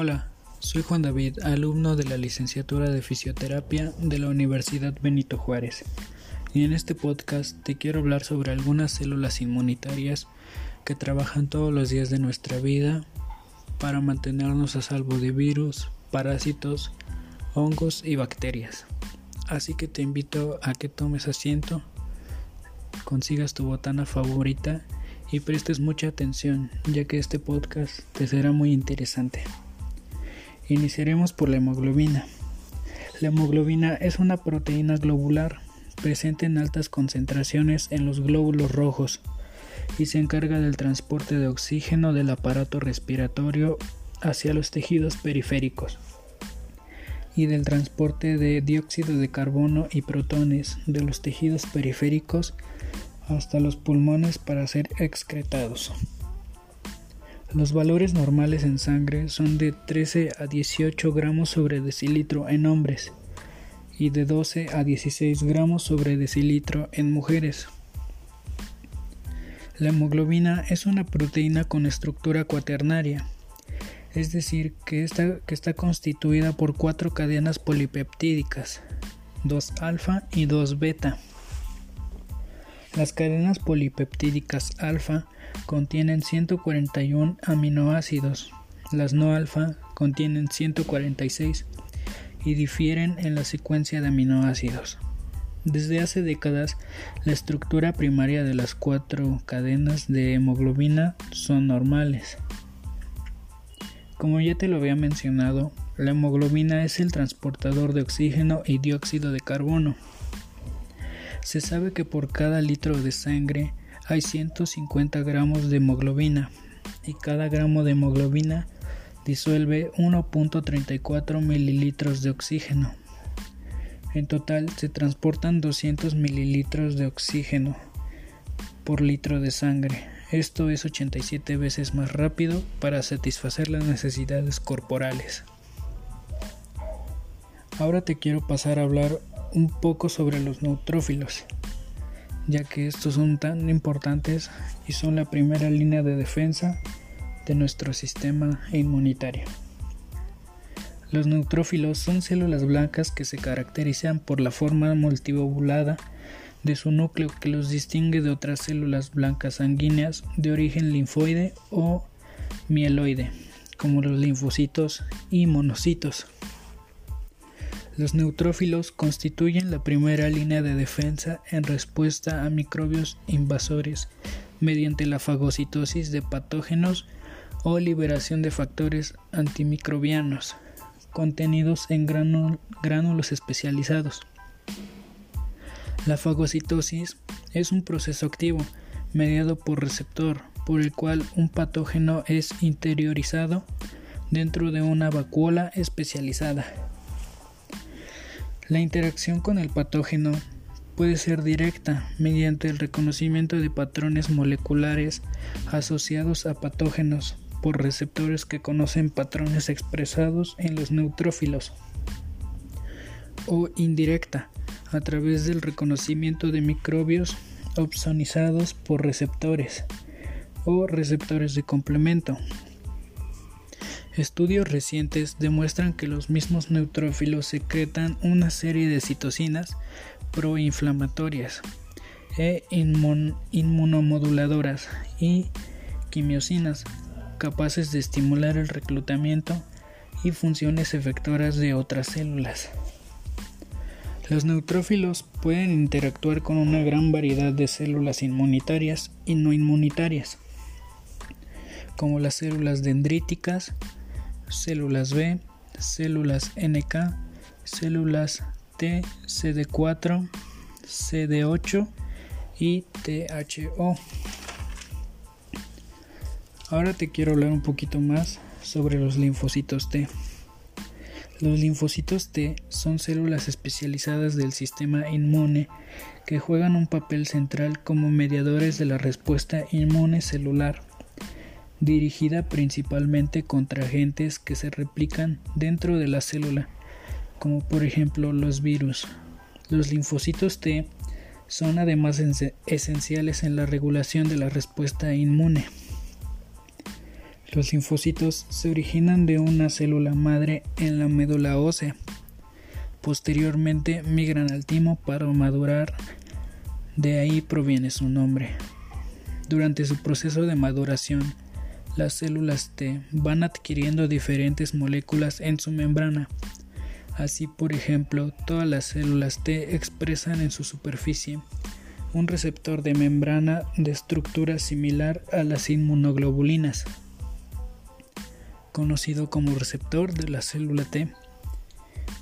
Hola, soy Juan David, alumno de la licenciatura de fisioterapia de la Universidad Benito Juárez. Y en este podcast te quiero hablar sobre algunas células inmunitarias que trabajan todos los días de nuestra vida para mantenernos a salvo de virus, parásitos, hongos y bacterias. Así que te invito a que tomes asiento, consigas tu botana favorita y prestes mucha atención, ya que este podcast te será muy interesante. Iniciaremos por la hemoglobina. La hemoglobina es una proteína globular presente en altas concentraciones en los glóbulos rojos y se encarga del transporte de oxígeno del aparato respiratorio hacia los tejidos periféricos y del transporte de dióxido de carbono y protones de los tejidos periféricos hasta los pulmones para ser excretados. Los valores normales en sangre son de 13 a 18 gramos sobre decilitro en hombres y de 12 a 16 gramos sobre decilitro en mujeres. La hemoglobina es una proteína con estructura cuaternaria, es decir, que está, que está constituida por cuatro cadenas polipeptídicas, 2 alfa y 2 beta. Las cadenas polipeptídicas alfa contienen 141 aminoácidos, las no alfa contienen 146 y difieren en la secuencia de aminoácidos. Desde hace décadas, la estructura primaria de las cuatro cadenas de hemoglobina son normales. Como ya te lo había mencionado, la hemoglobina es el transportador de oxígeno y dióxido de carbono. Se sabe que por cada litro de sangre hay 150 gramos de hemoglobina y cada gramo de hemoglobina disuelve 1.34 mililitros de oxígeno. En total se transportan 200 mililitros de oxígeno por litro de sangre. Esto es 87 veces más rápido para satisfacer las necesidades corporales. Ahora te quiero pasar a hablar un poco sobre los neutrófilos ya que estos son tan importantes y son la primera línea de defensa de nuestro sistema inmunitario. Los neutrófilos son células blancas que se caracterizan por la forma multivobulada de su núcleo que los distingue de otras células blancas sanguíneas de origen linfoide o mieloide, como los linfocitos y monocitos. Los neutrófilos constituyen la primera línea de defensa en respuesta a microbios invasores mediante la fagocitosis de patógenos o liberación de factores antimicrobianos contenidos en gránulos especializados. La fagocitosis es un proceso activo mediado por receptor por el cual un patógeno es interiorizado dentro de una vacuola especializada. La interacción con el patógeno puede ser directa mediante el reconocimiento de patrones moleculares asociados a patógenos por receptores que conocen patrones expresados en los neutrófilos o indirecta a través del reconocimiento de microbios opsonizados por receptores o receptores de complemento Estudios recientes demuestran que los mismos neutrófilos secretan una serie de citocinas proinflamatorias e inmunomoduladoras y quimiosinas capaces de estimular el reclutamiento y funciones efectoras de otras células. Los neutrófilos pueden interactuar con una gran variedad de células inmunitarias y no inmunitarias, como las células dendríticas, células B, células NK, células T, CD4, CD8 y THO. Ahora te quiero hablar un poquito más sobre los linfocitos T. Los linfocitos T son células especializadas del sistema inmune que juegan un papel central como mediadores de la respuesta inmune celular dirigida principalmente contra agentes que se replican dentro de la célula, como por ejemplo los virus. Los linfocitos T son además esenciales en la regulación de la respuesta inmune. Los linfocitos se originan de una célula madre en la médula ósea. Posteriormente migran al timo para madurar, de ahí proviene su nombre. Durante su proceso de maduración, las células T van adquiriendo diferentes moléculas en su membrana. Así, por ejemplo, todas las células T expresan en su superficie un receptor de membrana de estructura similar a las inmunoglobulinas conocido como receptor de la célula T.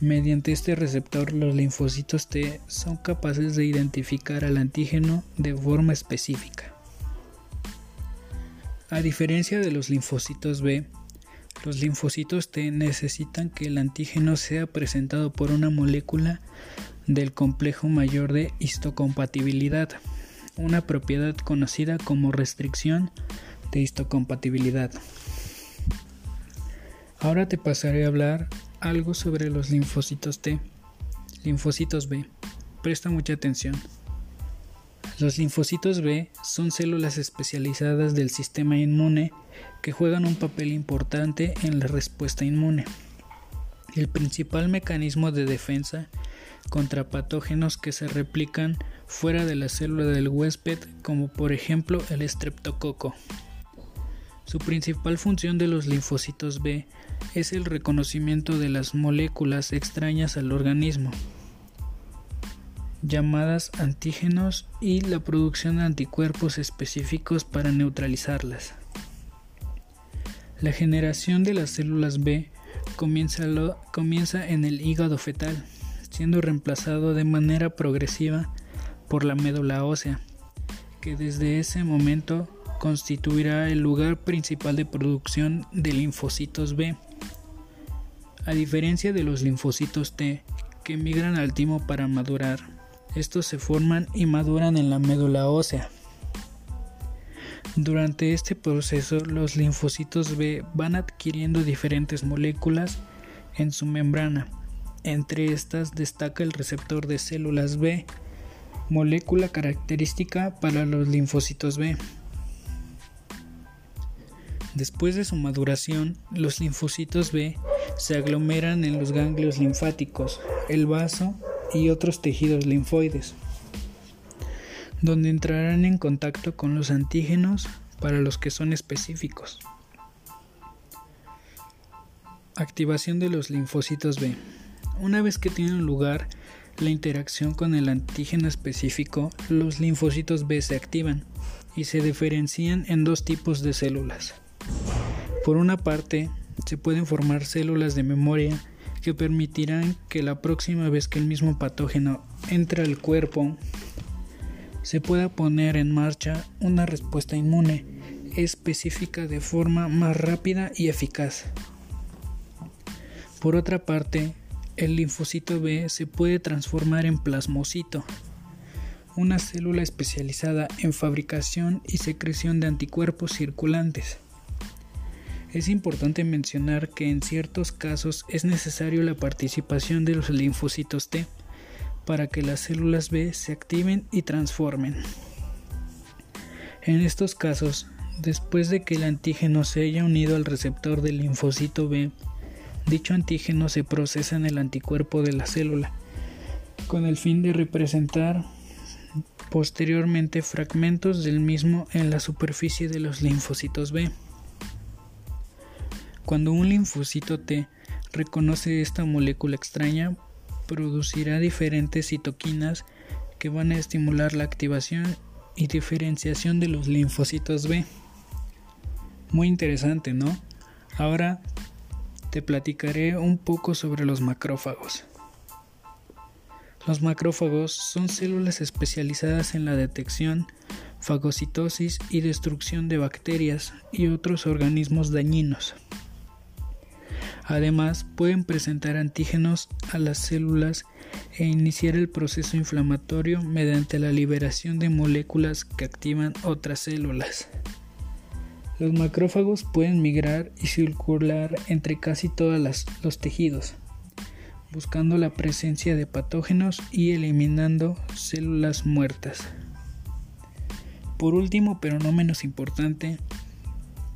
Mediante este receptor los linfocitos T son capaces de identificar al antígeno de forma específica. A diferencia de los linfocitos B, los linfocitos T necesitan que el antígeno sea presentado por una molécula del complejo mayor de histocompatibilidad, una propiedad conocida como restricción de histocompatibilidad. Ahora te pasaré a hablar algo sobre los linfocitos T. Linfocitos B. Presta mucha atención. Los linfocitos B son células especializadas del sistema inmune que juegan un papel importante en la respuesta inmune. El principal mecanismo de defensa contra patógenos que se replican fuera de la célula del huésped, como por ejemplo el estreptococo. Su principal función de los linfocitos B es el reconocimiento de las moléculas extrañas al organismo, llamadas antígenos, y la producción de anticuerpos específicos para neutralizarlas. La generación de las células B comienza, en el hígado fetal, siendo reemplazado de manera progresiva por la médula ósea, que desde ese momento constituirá el lugar principal de producción de linfocitos B. A diferencia de los linfocitos T, que migran al timo para madurar, estos se forman y maduran en la médula ósea. Durante este proceso, los linfocitos B van adquiriendo diferentes moléculas en su membrana. Entre estas destaca el receptor de células B, molécula característica para los linfocitos B. Después de su maduración, los linfocitos B se aglomeran en los ganglios linfáticos, el vaso y otros tejidos linfoides, donde entrarán en contacto con los antígenos para los que son específicos. Activación de los linfocitos B. Una vez que tiene lugar la interacción con el antígeno específico, los linfocitos B se activan y se diferencian en dos tipos de células. Por una parte, se pueden formar células de memoria que permitirán que la próxima vez que el mismo patógeno entre al cuerpo se pueda poner en marcha una respuesta inmune específica de forma más rápida y eficaz. Por otra parte, el linfocito B se puede transformar en plasmocito, una célula especializada en fabricación y secreción de anticuerpos circulantes. Es importante mencionar que en ciertos casos es necesario la participación de los linfocitos T para que las células B se activen y transformen. En estos casos, después de que el antígeno se haya unido al receptor del linfocito B, dicho antígeno se procesa en el anticuerpo de la célula, con el fin de representar posteriormente fragmentos del mismo en la superficie de los linfocitos B. Cuando un linfocito T reconoce esta molécula extraña, producirá diferentes citoquinas que van a estimular la activación y diferenciación de los linfocitos B. Muy interesante, ¿no? Ahora te platicaré un poco sobre los macrófagos. Los macrófagos son células especializadas en la detección, fagocitosis y destrucción de bacterias y otros organismos dañinos. Además, pueden presentar antígenos a las células e iniciar el proceso inflamatorio mediante la liberación de moléculas que activan otras células. Los macrófagos pueden migrar y circular entre casi todos los tejidos, buscando la presencia de patógenos y eliminando células muertas. Por último, pero no menos importante,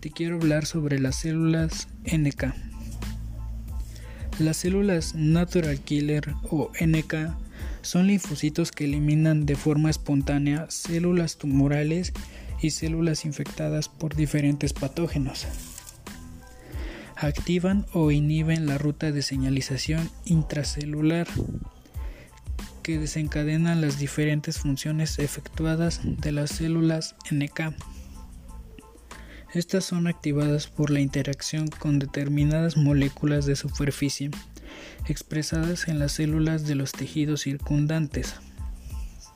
te quiero hablar sobre las células NK. Las células Natural Killer o NK son linfocitos que eliminan de forma espontánea células tumorales y células infectadas por diferentes patógenos. Activan o inhiben la ruta de señalización intracelular que desencadenan las diferentes funciones efectuadas de las células NK. Estas son activadas por la interacción con determinadas moléculas de superficie expresadas en las células de los tejidos circundantes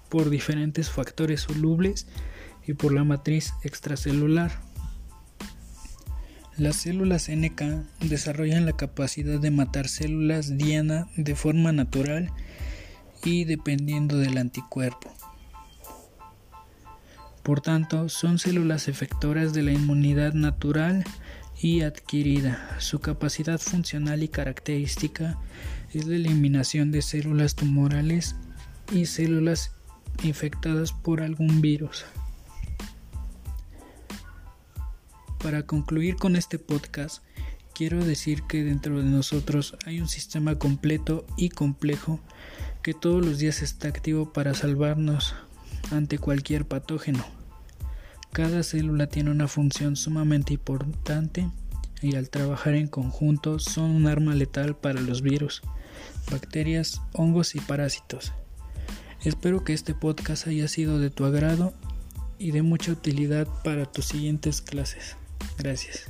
por diferentes factores solubles y por la matriz extracelular. Las células NK desarrollan la capacidad de matar células diana de forma natural y dependiendo del anticuerpo. Por tanto, son células efectoras de la inmunidad natural y adquirida. Su capacidad funcional y característica es la eliminación de células tumorales y células infectadas por algún virus. Para concluir con este podcast, quiero decir que dentro de nosotros hay un sistema completo y complejo que todos los días está activo para salvarnos ante cualquier patógeno. Cada célula tiene una función sumamente importante y al trabajar en conjunto son un arma letal para los virus, bacterias, hongos y parásitos. Espero que este podcast haya sido de tu agrado y de mucha utilidad para tus siguientes clases. Gracias.